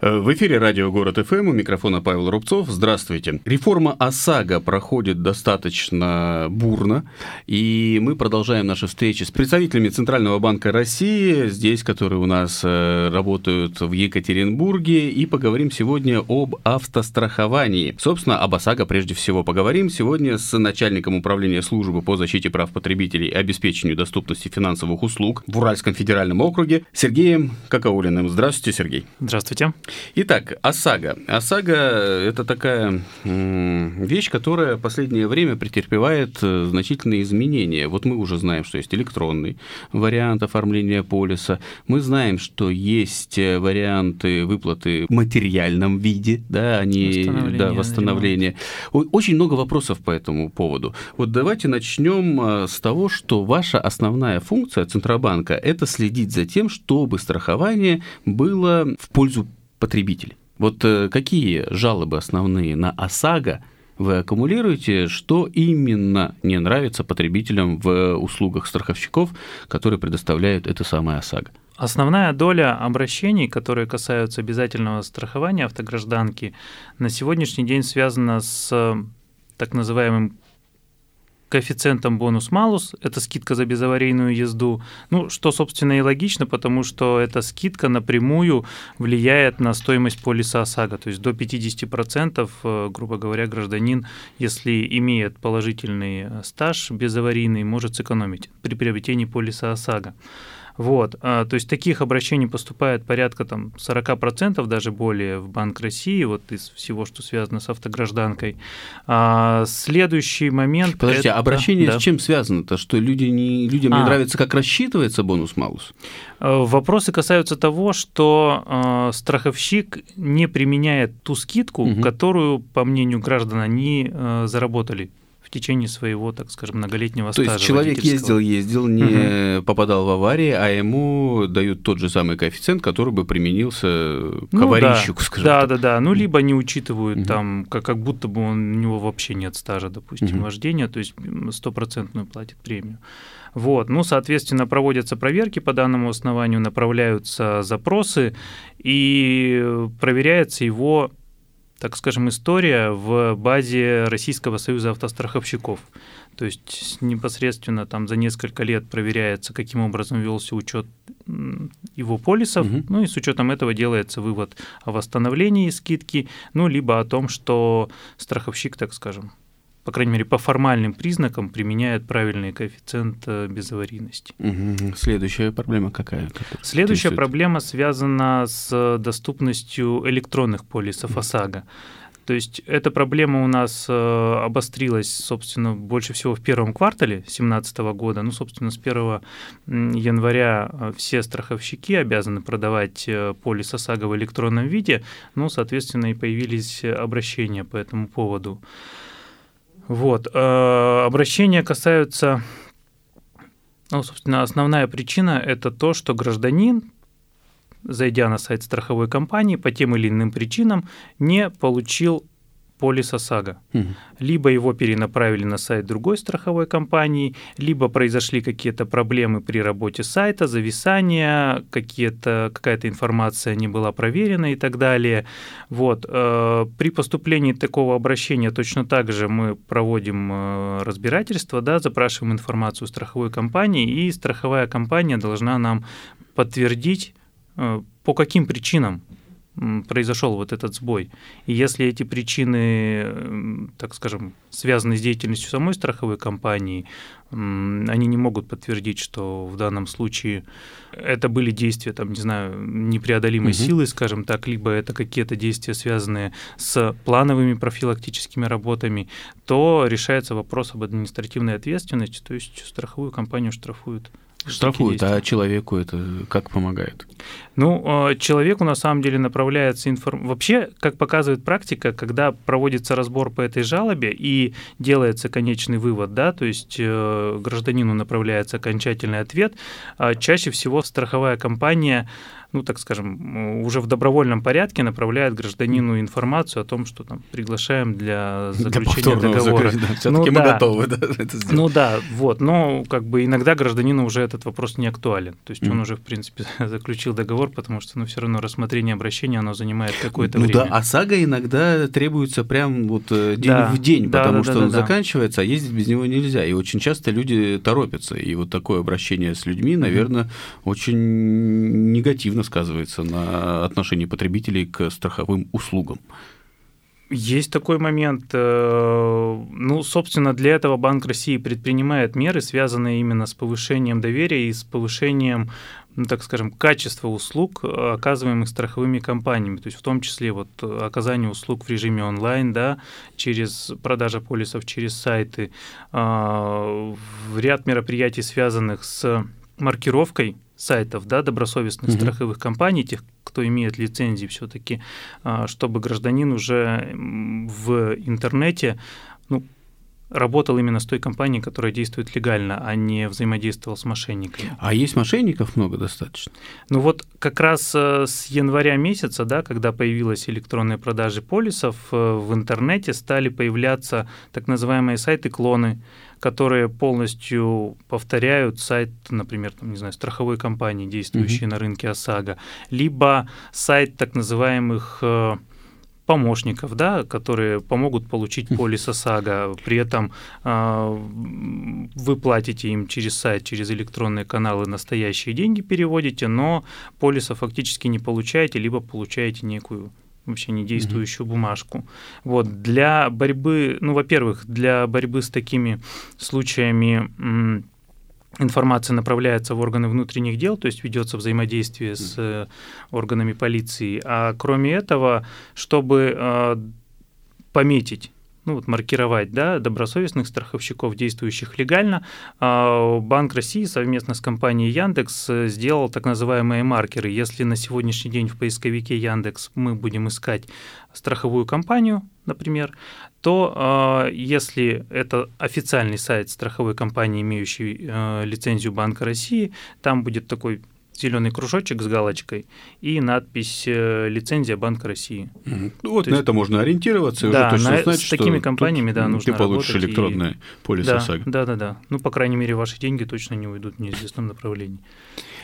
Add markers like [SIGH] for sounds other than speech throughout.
Э, в эфире радио «Город ФМ» у микрофона Павел Рубцов. Здравствуйте. Реформа ОСАГО проходит достаточно бурно, и мы продолжаем наши встречи с представителями Центрального банка России, здесь, которые у нас э, работают в Екатеринбурге, и поговорим сегодня об автостраховании. Собственно, об ОСАГО прежде всего поговорим сегодня с начальником управления службы по защите прав потребителей и обеспечению доступности финансовых услуг в Уральском федеральном округе Сергеем Какаулиным. Здравствуйте, Сергей. Здравствуйте. Итак, ОСАГО. ОСАГО – это такая вещь, которая в последнее время претерпевает э, значительные изменения. Вот мы уже знаем, что есть электронный вариант оформления полиса. Мы знаем, что есть э, варианты выплаты в материальном виде, да, они, восстановление, да, восстановление. Очень много вопросов по этому поводу. Вот давайте начнем э, с того, что ваша основная функция Центробанка – это следить за тем, чтобы страхование было в пользу потребителей. Вот э, какие жалобы основные на ОСАГО вы аккумулируете, что именно не нравится потребителям в услугах страховщиков, которые предоставляют это самое ОСАГО? Основная доля обращений, которые касаются обязательного страхования автогражданки, на сегодняшний день связана с так называемым коэффициентом бонус-малус, это скидка за безаварийную езду, ну, что, собственно, и логично, потому что эта скидка напрямую влияет на стоимость полиса ОСАГО, то есть до 50%, э, грубо говоря, гражданин, если имеет положительный э, стаж безаварийный, может сэкономить при приобретении полиса ОСАГО. Вот, а, то есть таких обращений поступает порядка там 40% даже более в Банк России, вот из всего, что связано с автогражданкой. А следующий момент... Подождите, это... обращение да. с чем связано-то? Что люди не, людям а. не нравится, как рассчитывается бонус-малус? А, вопросы касаются того, что страховщик не применяет ту скидку, угу. которую, по мнению граждан, они заработали в течение своего, так скажем, многолетнего То стажа. То есть человек ездил, ездил, не угу. попадал в аварии, а ему дают тот же самый коэффициент, который бы применился к ну, аварийщику, да. скажем да, так. Да, да, да. Ну, либо не учитывают угу. там, как, как будто бы он, у него вообще нет стажа, допустим, угу. вождения, то есть стопроцентную платит премию. Вот. Ну, соответственно, проводятся проверки по данному основанию, направляются запросы, и проверяется его так скажем, история в базе Российского союза автостраховщиков. То есть непосредственно там за несколько лет проверяется, каким образом велся учет его полисов, угу. ну и с учетом этого делается вывод о восстановлении скидки, ну либо о том, что страховщик, так скажем, по крайней мере, по формальным признакам применяет правильный коэффициент э, безаварийности. Угу. Следующая проблема какая? Следующая проблема связана с доступностью электронных полисов ОСАГО. То есть эта проблема у нас э, обострилась, собственно, больше всего в первом квартале 2017 года. Ну, собственно, с 1 января э, все страховщики обязаны продавать полис ОСАГО в электронном виде. Ну, соответственно, и появились обращения по этому поводу. Вот. Э, обращения касаются, ну, собственно, основная причина – это то, что гражданин, зайдя на сайт страховой компании, по тем или иным причинам не получил полис ОСАГО. Угу. Либо его перенаправили на сайт другой страховой компании, либо произошли какие-то проблемы при работе сайта, зависание, какие-то, какая-то информация не была проверена и так далее. Вот. Э, при поступлении такого обращения точно так же мы проводим э, разбирательство, да, запрашиваем информацию у страховой компании, и страховая компания должна нам подтвердить, э, по каким причинам произошел вот этот сбой. И если эти причины, так скажем, связаны с деятельностью самой страховой компании, они не могут подтвердить, что в данном случае это были действия, там, не знаю, непреодолимой угу. силы, скажем так, либо это какие-то действия, связанные с плановыми профилактическими работами, то решается вопрос об административной ответственности, то есть страховую компанию штрафуют Штрафуют, а человеку это как помогает? Ну, а, человеку на самом деле направляется информация. Вообще, как показывает практика, когда проводится разбор по этой жалобе и делается конечный вывод, да, то есть э, гражданину направляется окончательный ответ, а чаще всего страховая компания ну, так скажем, уже в добровольном порядке направляет гражданину информацию о том, что там приглашаем для заключения для договора. Да, Все-таки ну, мы да. готовы да, это сделать. Ну да, вот, но как бы иногда гражданину уже этот вопрос не актуален. То есть mm. он уже, в принципе, [LAUGHS] заключил договор, пор, потому что, ну, все равно рассмотрение обращения, оно занимает какое-то ну, время. Да, ОСАГО иногда требуется прям вот э, день да, в день, да, потому да, что да, он да, заканчивается, а ездить без него нельзя. И очень часто люди торопятся. И вот такое обращение с людьми, наверное, mm-hmm. очень негативно сказывается на отношении потребителей к страховым услугам. Есть такой момент. Э, ну, собственно, для этого Банк России предпринимает меры, связанные именно с повышением доверия и с повышением, ну, так скажем, качества услуг, оказываемых страховыми компаниями. То есть в том числе вот оказание услуг в режиме онлайн, да, через продажа полисов через сайты, а, ряд мероприятий, связанных с маркировкой сайтов, да, добросовестных угу. страховых компаний, тех, кто имеет лицензии все-таки, а, чтобы гражданин уже в интернете ну, работал именно с той компанией, которая действует легально, а не взаимодействовал с мошенниками. А есть мошенников много достаточно? Ну вот как раз э, с января месяца, да, когда появилась электронные продажи полисов, э, в интернете стали появляться так называемые сайты-клоны, которые полностью повторяют сайт, например, там, не знаю, страховой компании, действующей угу. на рынке ОСАГО, либо сайт так называемых э, помощников, да, которые помогут получить полис ОСАГО. При этом э, вы платите им через сайт, через электронные каналы настоящие деньги переводите, но полиса фактически не получаете, либо получаете некую вообще не действующую mm-hmm. бумажку. Вот для борьбы, ну, во-первых, для борьбы с такими случаями информация направляется в органы внутренних дел, то есть ведется взаимодействие с э, органами полиции. А кроме этого, чтобы э, пометить ну, вот маркировать да, добросовестных страховщиков, действующих легально, а, Банк России совместно с компанией Яндекс сделал так называемые маркеры. Если на сегодняшний день в поисковике Яндекс мы будем искать страховую компанию, например, то а, если это официальный сайт страховой компании, имеющий а, лицензию Банка России, там будет такой зеленый кружочек с галочкой и надпись э, «Лицензия Банка России». Угу. Ну, вот То на есть, это можно ориентироваться да, уже точно на, знать, с такими компаниями, да, нужно ты получишь электронное и... полис да, ОСАГО. Да, да, да. Ну, по крайней мере, ваши деньги точно не уйдут в неизвестном направлении.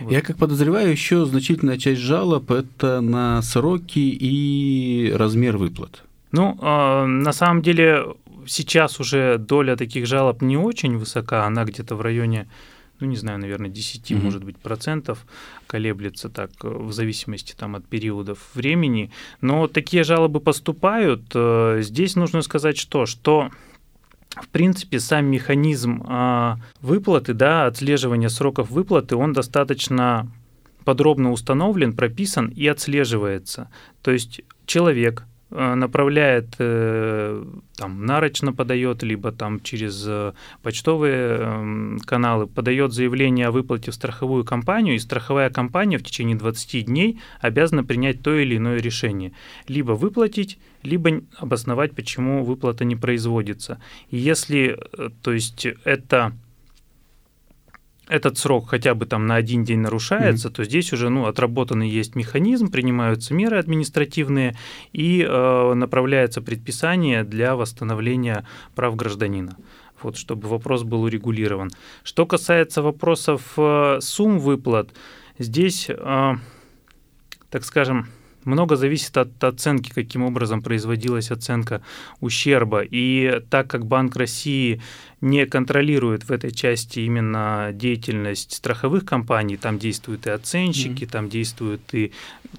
Вот. Я как подозреваю, еще значительная часть жалоб – это на сроки и размер выплат. Ну, э, на самом деле, сейчас уже доля таких жалоб не очень высока, она где-то в районе ну, не знаю, наверное, 10, mm-hmm. может быть, процентов колеблется так э, в зависимости там от периодов времени. Но такие жалобы поступают. Э, здесь нужно сказать что? Что в принципе, сам механизм а, выплаты, да, отслеживания сроков выплаты, он достаточно подробно установлен, прописан и отслеживается. То есть человек, направляет, э, там, нарочно подает, либо там через э, почтовые эм, каналы подает заявление о выплате в страховую компанию, и страховая компания в течение 20 дней обязана принять то или иное решение. Либо выплатить, либо обосновать, почему выплата не производится. И если, то есть это этот срок хотя бы там на один день нарушается, mm-hmm. то здесь уже ну, отработанный есть механизм, принимаются меры административные и э, направляется предписание для восстановления прав гражданина. Вот, чтобы вопрос был урегулирован. Что касается вопросов э, сумм выплат, здесь, э, так скажем, много зависит от оценки, каким образом производилась оценка ущерба. И так как Банк России не контролирует в этой части именно деятельность страховых компаний, там действуют и оценщики, mm-hmm. там действуют и...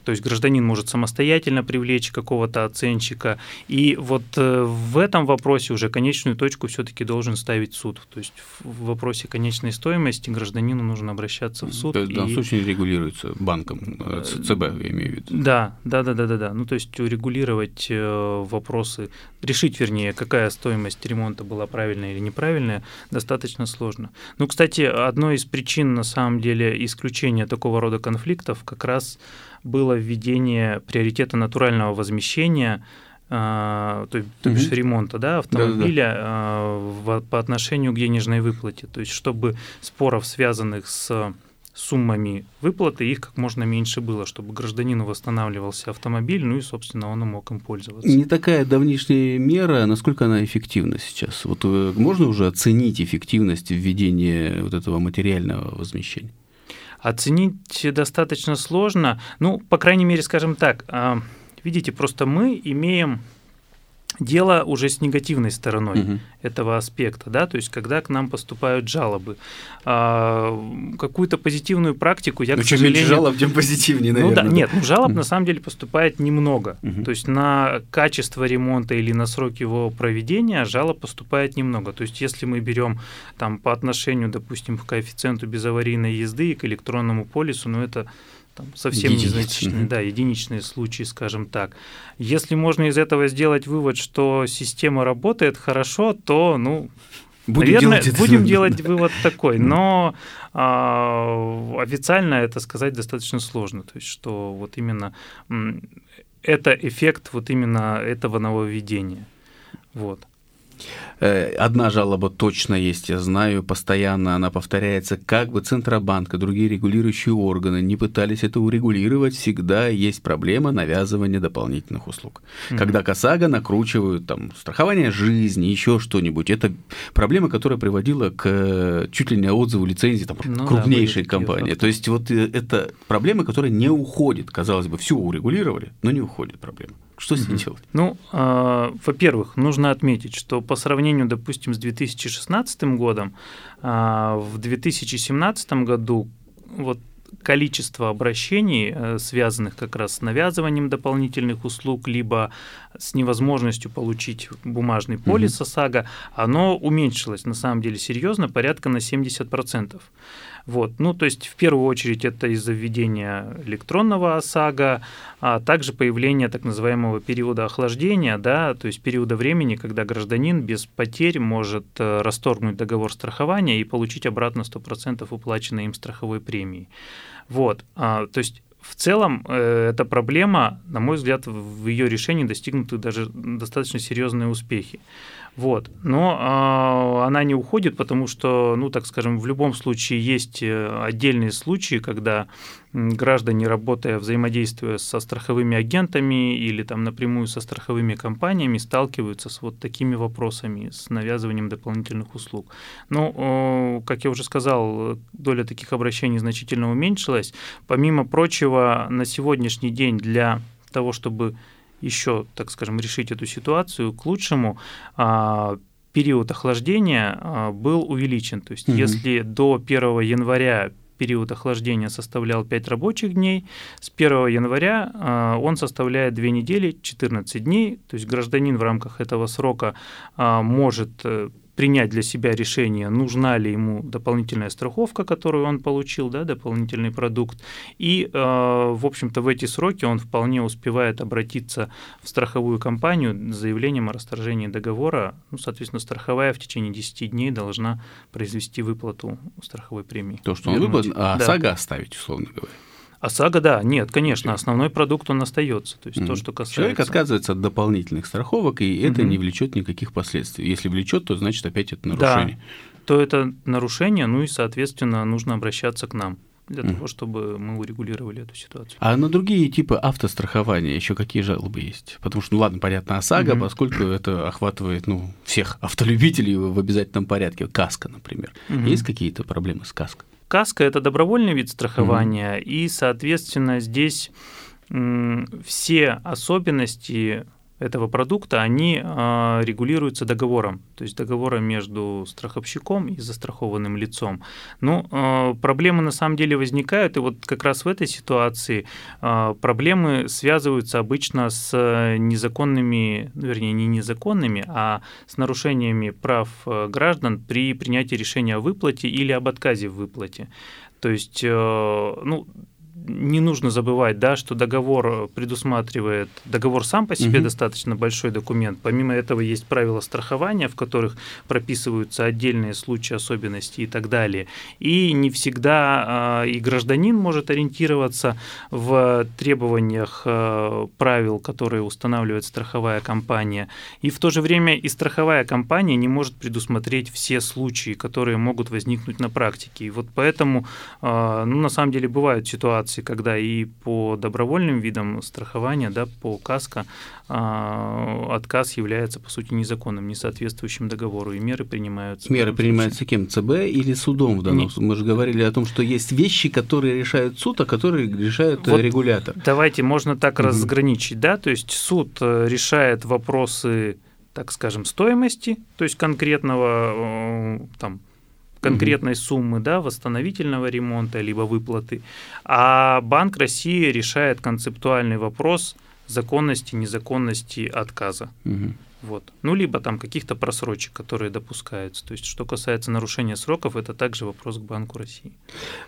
То есть гражданин может самостоятельно привлечь какого-то оценщика. И вот э, в этом вопросе уже конечную точку все-таки должен ставить суд. То есть в вопросе конечной стоимости гражданину нужно обращаться в суд. То есть в данном случае регулируется банком, э, ЦБ, я имею в виду. Да, да, да, да, да, да. Ну, то есть урегулировать э, вопросы, решить, вернее, какая стоимость ремонта была правильная или неправильная, достаточно сложно. Ну, кстати, одной из причин, на самом деле, исключения такого рода конфликтов как раз было введение приоритета натурального возмещения а, то, то бишь угу. ремонта да, автомобиля да, да, да. по отношению к денежной выплате. То есть, чтобы споров, связанных с суммами выплаты, их как можно меньше было, чтобы гражданину восстанавливался автомобиль, ну и, собственно, он мог им пользоваться. Не такая давнишняя мера, насколько она эффективна сейчас? Вот э, можно уже оценить эффективность введения вот этого материального возмещения? Оценить достаточно сложно. Ну, по крайней мере, скажем так, а, видите, просто мы имеем дело уже с негативной стороной угу. этого аспекта, да, то есть когда к нам поступают жалобы, а, какую-то позитивную практику я, ну, к сожалению, чем жалоб, тем позитивнее, наверное. Ну да, нет, ну, жалоб угу. на самом деле поступает немного, угу. то есть на качество ремонта или на срок его проведения жалоб поступает немного, то есть если мы берем там по отношению, допустим, к коэффициенту безаварийной езды и к электронному полису, ну это там, совсем Единиц. незначительные, да, единичные случаи, скажем так. Если можно из этого сделать вывод, что система работает хорошо, то, ну, Будем Наверное, делать будем это. делать вывод такой, но а, официально это сказать достаточно сложно. То есть, что вот именно это эффект вот именно этого нововведения. Вот. Э, одна жалоба точно есть, я знаю, постоянно она повторяется. Как бы Центробанк и другие регулирующие органы не пытались это урегулировать, всегда есть проблема навязывания дополнительных услуг. Mm-hmm. Когда КОСАГО накручивают там страхование жизни, еще что-нибудь, это проблема, которая приводила к чуть ли не отзыву лицензии там, ну, крупнейшей да, компании. То есть вот э, это проблема, которая не уходит. Казалось бы, все урегулировали, но не уходит проблема. Что с ней делать? Ну, э, во-первых, нужно отметить, что по сравнению, допустим, с 2016 годом, э, в 2017 году вот количество обращений, э, связанных как раз с навязыванием дополнительных услуг, либо с невозможностью получить бумажный полис ОСАГО, оно уменьшилось на самом деле серьезно, порядка на 70%. Вот. Ну, то есть, в первую очередь, это из-за введения электронного ОСАГО, а также появление так называемого периода охлаждения, да, то есть периода времени, когда гражданин без потерь может э, расторгнуть договор страхования и получить обратно 100% уплаченной им страховой премии. Вот. А, то есть в целом э, эта проблема, на мой взгляд, в ее решении достигнуты даже достаточно серьезные успехи. Вот. Но э, она не уходит, потому что, ну, так скажем, в любом случае есть э, отдельные случаи, когда граждане, работая, взаимодействуя со страховыми агентами или там напрямую со страховыми компаниями, сталкиваются с вот такими вопросами, с навязыванием дополнительных услуг. Э, как я уже сказал, доля таких обращений значительно уменьшилась. Помимо прочего, на сегодняшний день для того, чтобы еще, так скажем, решить эту ситуацию к лучшему, а, период охлаждения а, был увеличен. То есть, угу. если до 1 января период охлаждения составлял 5 рабочих дней, с 1 января а, он составляет 2 недели, 14 дней. То есть гражданин в рамках этого срока может э, принять для себя решение, нужна ли ему дополнительная страховка, которую он получил, да, дополнительный продукт. И, э, в общем-то, в эти сроки он вполне успевает обратиться в страховую компанию с заявлением о расторжении договора. Ну, соответственно, страховая в течение 10 дней должна произвести выплату страховой премии. То, что он выплатит, а да. САГА оставить, условно говоря. ОСАГО, да, нет, конечно, основной продукт он остается. То есть mm-hmm. то, что касается... Человек отказывается от дополнительных страховок, и это mm-hmm. не влечет никаких последствий. Если влечет, то значит опять это нарушение. Да, то это нарушение, ну и, соответственно, нужно обращаться к нам для mm. того, чтобы мы урегулировали эту ситуацию. А на другие типы автострахования еще какие жалобы есть? Потому что, ну ладно, понятно, ОСАГО, mm-hmm. поскольку это охватывает ну, всех автолюбителей в обязательном порядке. Каска, например. Mm-hmm. Есть какие-то проблемы с каской? Каска – это добровольный вид страхования, mm-hmm. и, соответственно, здесь все особенности этого продукта, они а, регулируются договором, то есть договором между страховщиком и застрахованным лицом. Но а, проблемы на самом деле возникают, и вот как раз в этой ситуации а, проблемы связываются обычно с незаконными, вернее, не незаконными, а с нарушениями прав граждан при принятии решения о выплате или об отказе в выплате. То есть, ну, не нужно забывать, да, что договор предусматривает, договор сам по себе угу. достаточно большой документ. Помимо этого есть правила страхования, в которых прописываются отдельные случаи, особенности и так далее. И не всегда э, и гражданин может ориентироваться в требованиях э, правил, которые устанавливает страховая компания. И в то же время и страховая компания не может предусмотреть все случаи, которые могут возникнуть на практике. И вот поэтому, э, ну, на самом деле, бывают ситуации, ситуации, когда и по добровольным видам страхования, да, по КАСКО, а, отказ является, по сути, незаконным, не соответствующим договору, и меры принимаются. Меры принимаются кем? ЦБ или судом в данном случае? Мы же говорили о том, что есть вещи, которые решают суд, а которые решают вот регулятор. Давайте, можно так угу. разграничить, да, то есть суд э, решает вопросы так скажем, стоимости, то есть конкретного э, там, конкретной угу. суммы да, восстановительного ремонта либо выплаты, а Банк России решает концептуальный вопрос законности, незаконности отказа. Угу. Вот. Ну, либо там каких-то просрочек, которые допускаются. То есть, что касается нарушения сроков, это также вопрос к Банку России.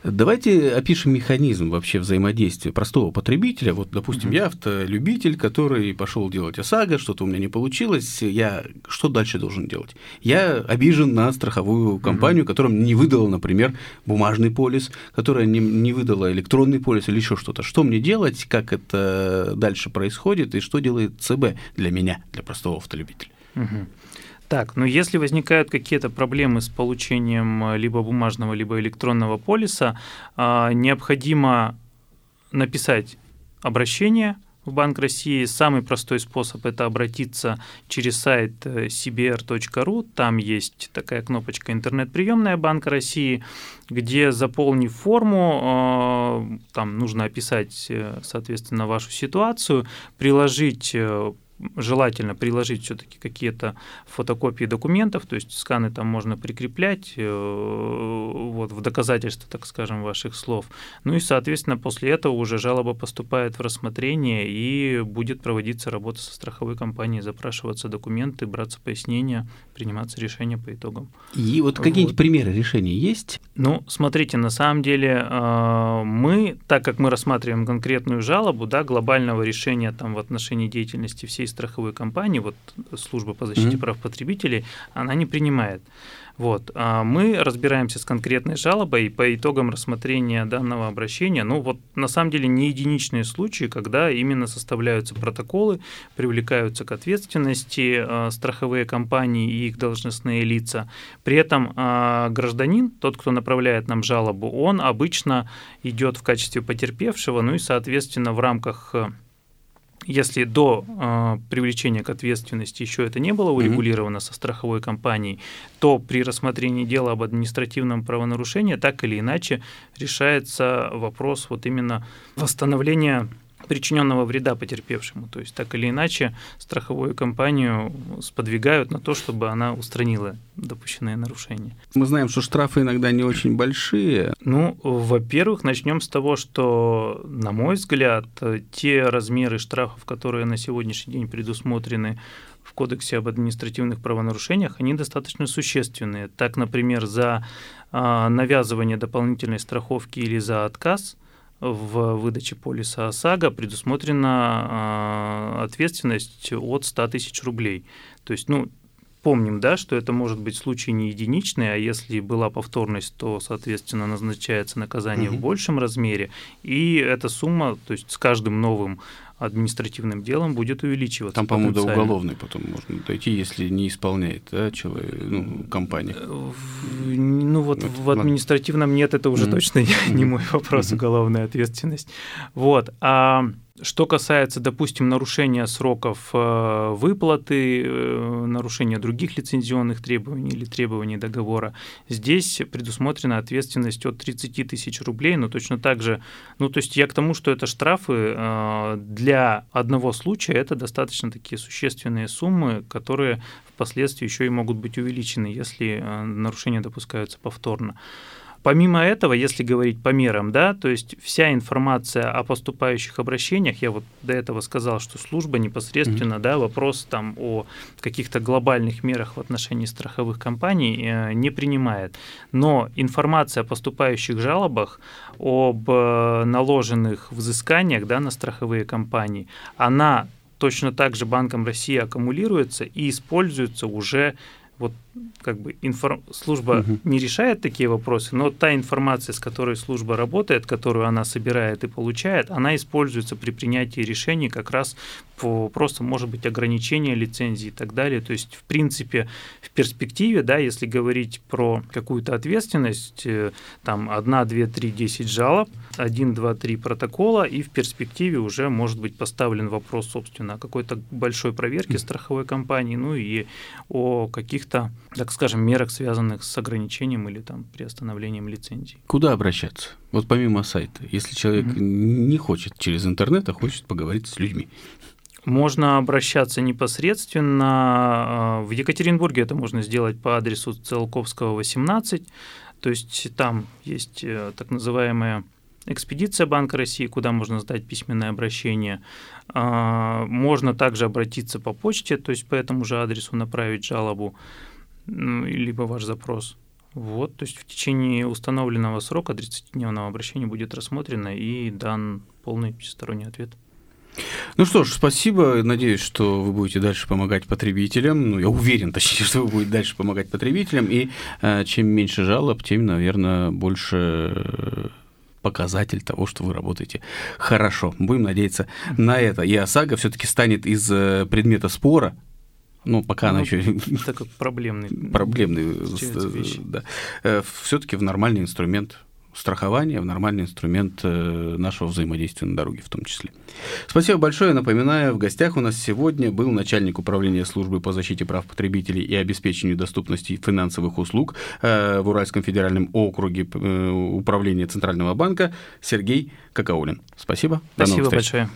Давайте опишем механизм вообще взаимодействия простого потребителя. Вот, допустим, mm-hmm. я автолюбитель, который пошел делать ОСАГО, что-то у меня не получилось. Я что дальше должен делать? Я обижен на страховую компанию, mm-hmm. которая не выдала, например, бумажный полис, которая не, не выдала электронный полис или еще что-то. Что мне делать, как это дальше происходит и что делает ЦБ для меня, для простого автолюбителя? Потребителя. Угу. Так, но если возникают какие-то проблемы с получением э, либо бумажного, либо электронного полиса, а, необходимо написать обращение в Банк России. Самый простой способ – это обратиться через сайт э, cbr.ru. Там есть такая кнопочка «Интернет-приемная Банка России», где, заполнив форму, э, там нужно описать, соответственно, вашу ситуацию, приложить желательно приложить все-таки какие-то фотокопии документов, то есть сканы там можно прикреплять э, вот, в доказательство, так скажем, ваших слов. Ну и, соответственно, после этого уже жалоба поступает в рассмотрение и будет проводиться работа со страховой компанией, запрашиваться документы, браться пояснения, приниматься решения по итогам. И вот какие-нибудь вот. примеры решений есть? Ну, смотрите, на самом деле э, мы, так как мы рассматриваем конкретную жалобу, да, глобального решения там в отношении деятельности всей страховой компании, вот служба по защите mm-hmm. прав потребителей, она не принимает. Вот. А мы разбираемся с конкретной жалобой, и по итогам рассмотрения данного обращения, ну вот на самом деле не единичные случаи, когда именно составляются протоколы, привлекаются к ответственности э, страховые компании и их должностные лица. При этом э, гражданин, тот, кто направляет нам жалобу, он обычно идет в качестве потерпевшего, ну и, соответственно, в рамках если до э, привлечения к ответственности еще это не было урегулировано mm-hmm. со страховой компанией, то при рассмотрении дела об административном правонарушении так или иначе решается вопрос вот именно восстановления причиненного вреда потерпевшему. То есть так или иначе страховую компанию сподвигают на то, чтобы она устранила допущенные нарушения. Мы знаем, что штрафы иногда не очень большие. Ну, во-первых, начнем с того, что, на мой взгляд, те размеры штрафов, которые на сегодняшний день предусмотрены в Кодексе об административных правонарушениях, они достаточно существенные. Так, например, за а, навязывание дополнительной страховки или за отказ – в выдаче полиса ОСАГО предусмотрена а, ответственность от 100 тысяч рублей. То есть, ну, помним, да, что это может быть случай не единичный, а если была повторность, то, соответственно, назначается наказание угу. в большем размере, и эта сумма, то есть с каждым новым административным делом будет увеличиваться. Там, по-моему, до уголовной потом можно дойти, если не исполняет да, человек, ну, компания. Ну вот это, в административном нет, это уже mm-hmm. точно не, не мой вопрос, mm-hmm. уголовная ответственность. Вот. А что касается, допустим, нарушения сроков э, выплаты, э, нарушения других лицензионных требований или требований договора, здесь предусмотрена ответственность от 30 тысяч рублей, но точно так же, ну то есть я к тому, что это штрафы э, для одного случая, это достаточно такие существенные суммы, которые впоследствии еще и могут быть увеличены, если нарушения допускаются повторно. Помимо этого, если говорить по мерам, да, то есть вся информация о поступающих обращениях, я вот до этого сказал, что служба непосредственно, mm-hmm. да, вопрос там о каких-то глобальных мерах в отношении страховых компаний э, не принимает. Но информация о поступающих жалобах, об э, наложенных взысканиях, да, на страховые компании, она точно так же Банком России аккумулируется и используется уже вот как бы инфор... служба угу. не решает такие вопросы, но та информация, с которой служба работает, которую она собирает и получает, она используется при принятии решений как раз по вопросам, может быть, ограничения лицензии и так далее. То есть, в принципе, в перспективе, да, если говорить про какую-то ответственность, э, там 1, 2, 3, 10 жалоб, 1, 2, 3 протокола, и в перспективе уже может быть поставлен вопрос, собственно, о какой-то большой проверке страховой компании, ну и о каких-то, так скажем, мерах, связанных с ограничением или там приостановлением лицензии. Куда обращаться? Вот помимо сайта, если человек mm-hmm. не хочет через интернет, а хочет поговорить с людьми. Можно обращаться непосредственно. А, в Екатеринбурге это можно сделать по адресу Целковского, 18. То есть там есть э, так называемая экспедиция Банка России, куда можно сдать письменное обращение. А, можно также обратиться по почте, то есть по этому же адресу направить жалобу, либо ваш запрос. Вот, то есть в течение установленного срока 30-дневного обращения будет рассмотрено и дан полный всесторонний ответ. Ну что ж, спасибо. Надеюсь, что вы будете дальше помогать потребителям. Ну, я уверен, [LAUGHS] точнее, что вы будете дальше помогать потребителям. И э, чем меньше жалоб, тем, наверное, больше э, показатель того, что вы работаете хорошо. Будем надеяться на это. И ОСАГО все-таки станет из э, предмета спора ну, пока ну, она еще... Так проблемный. Проблемный, да. Все-таки в нормальный инструмент страхования в нормальный инструмент э, нашего взаимодействия на дороге в том числе. Спасибо большое. Напоминаю, в гостях у нас сегодня был начальник управления службы по защите прав потребителей и обеспечению доступности финансовых услуг э, в Уральском федеральном округе э, управления Центрального банка Сергей Какаулин. Спасибо. Спасибо большое.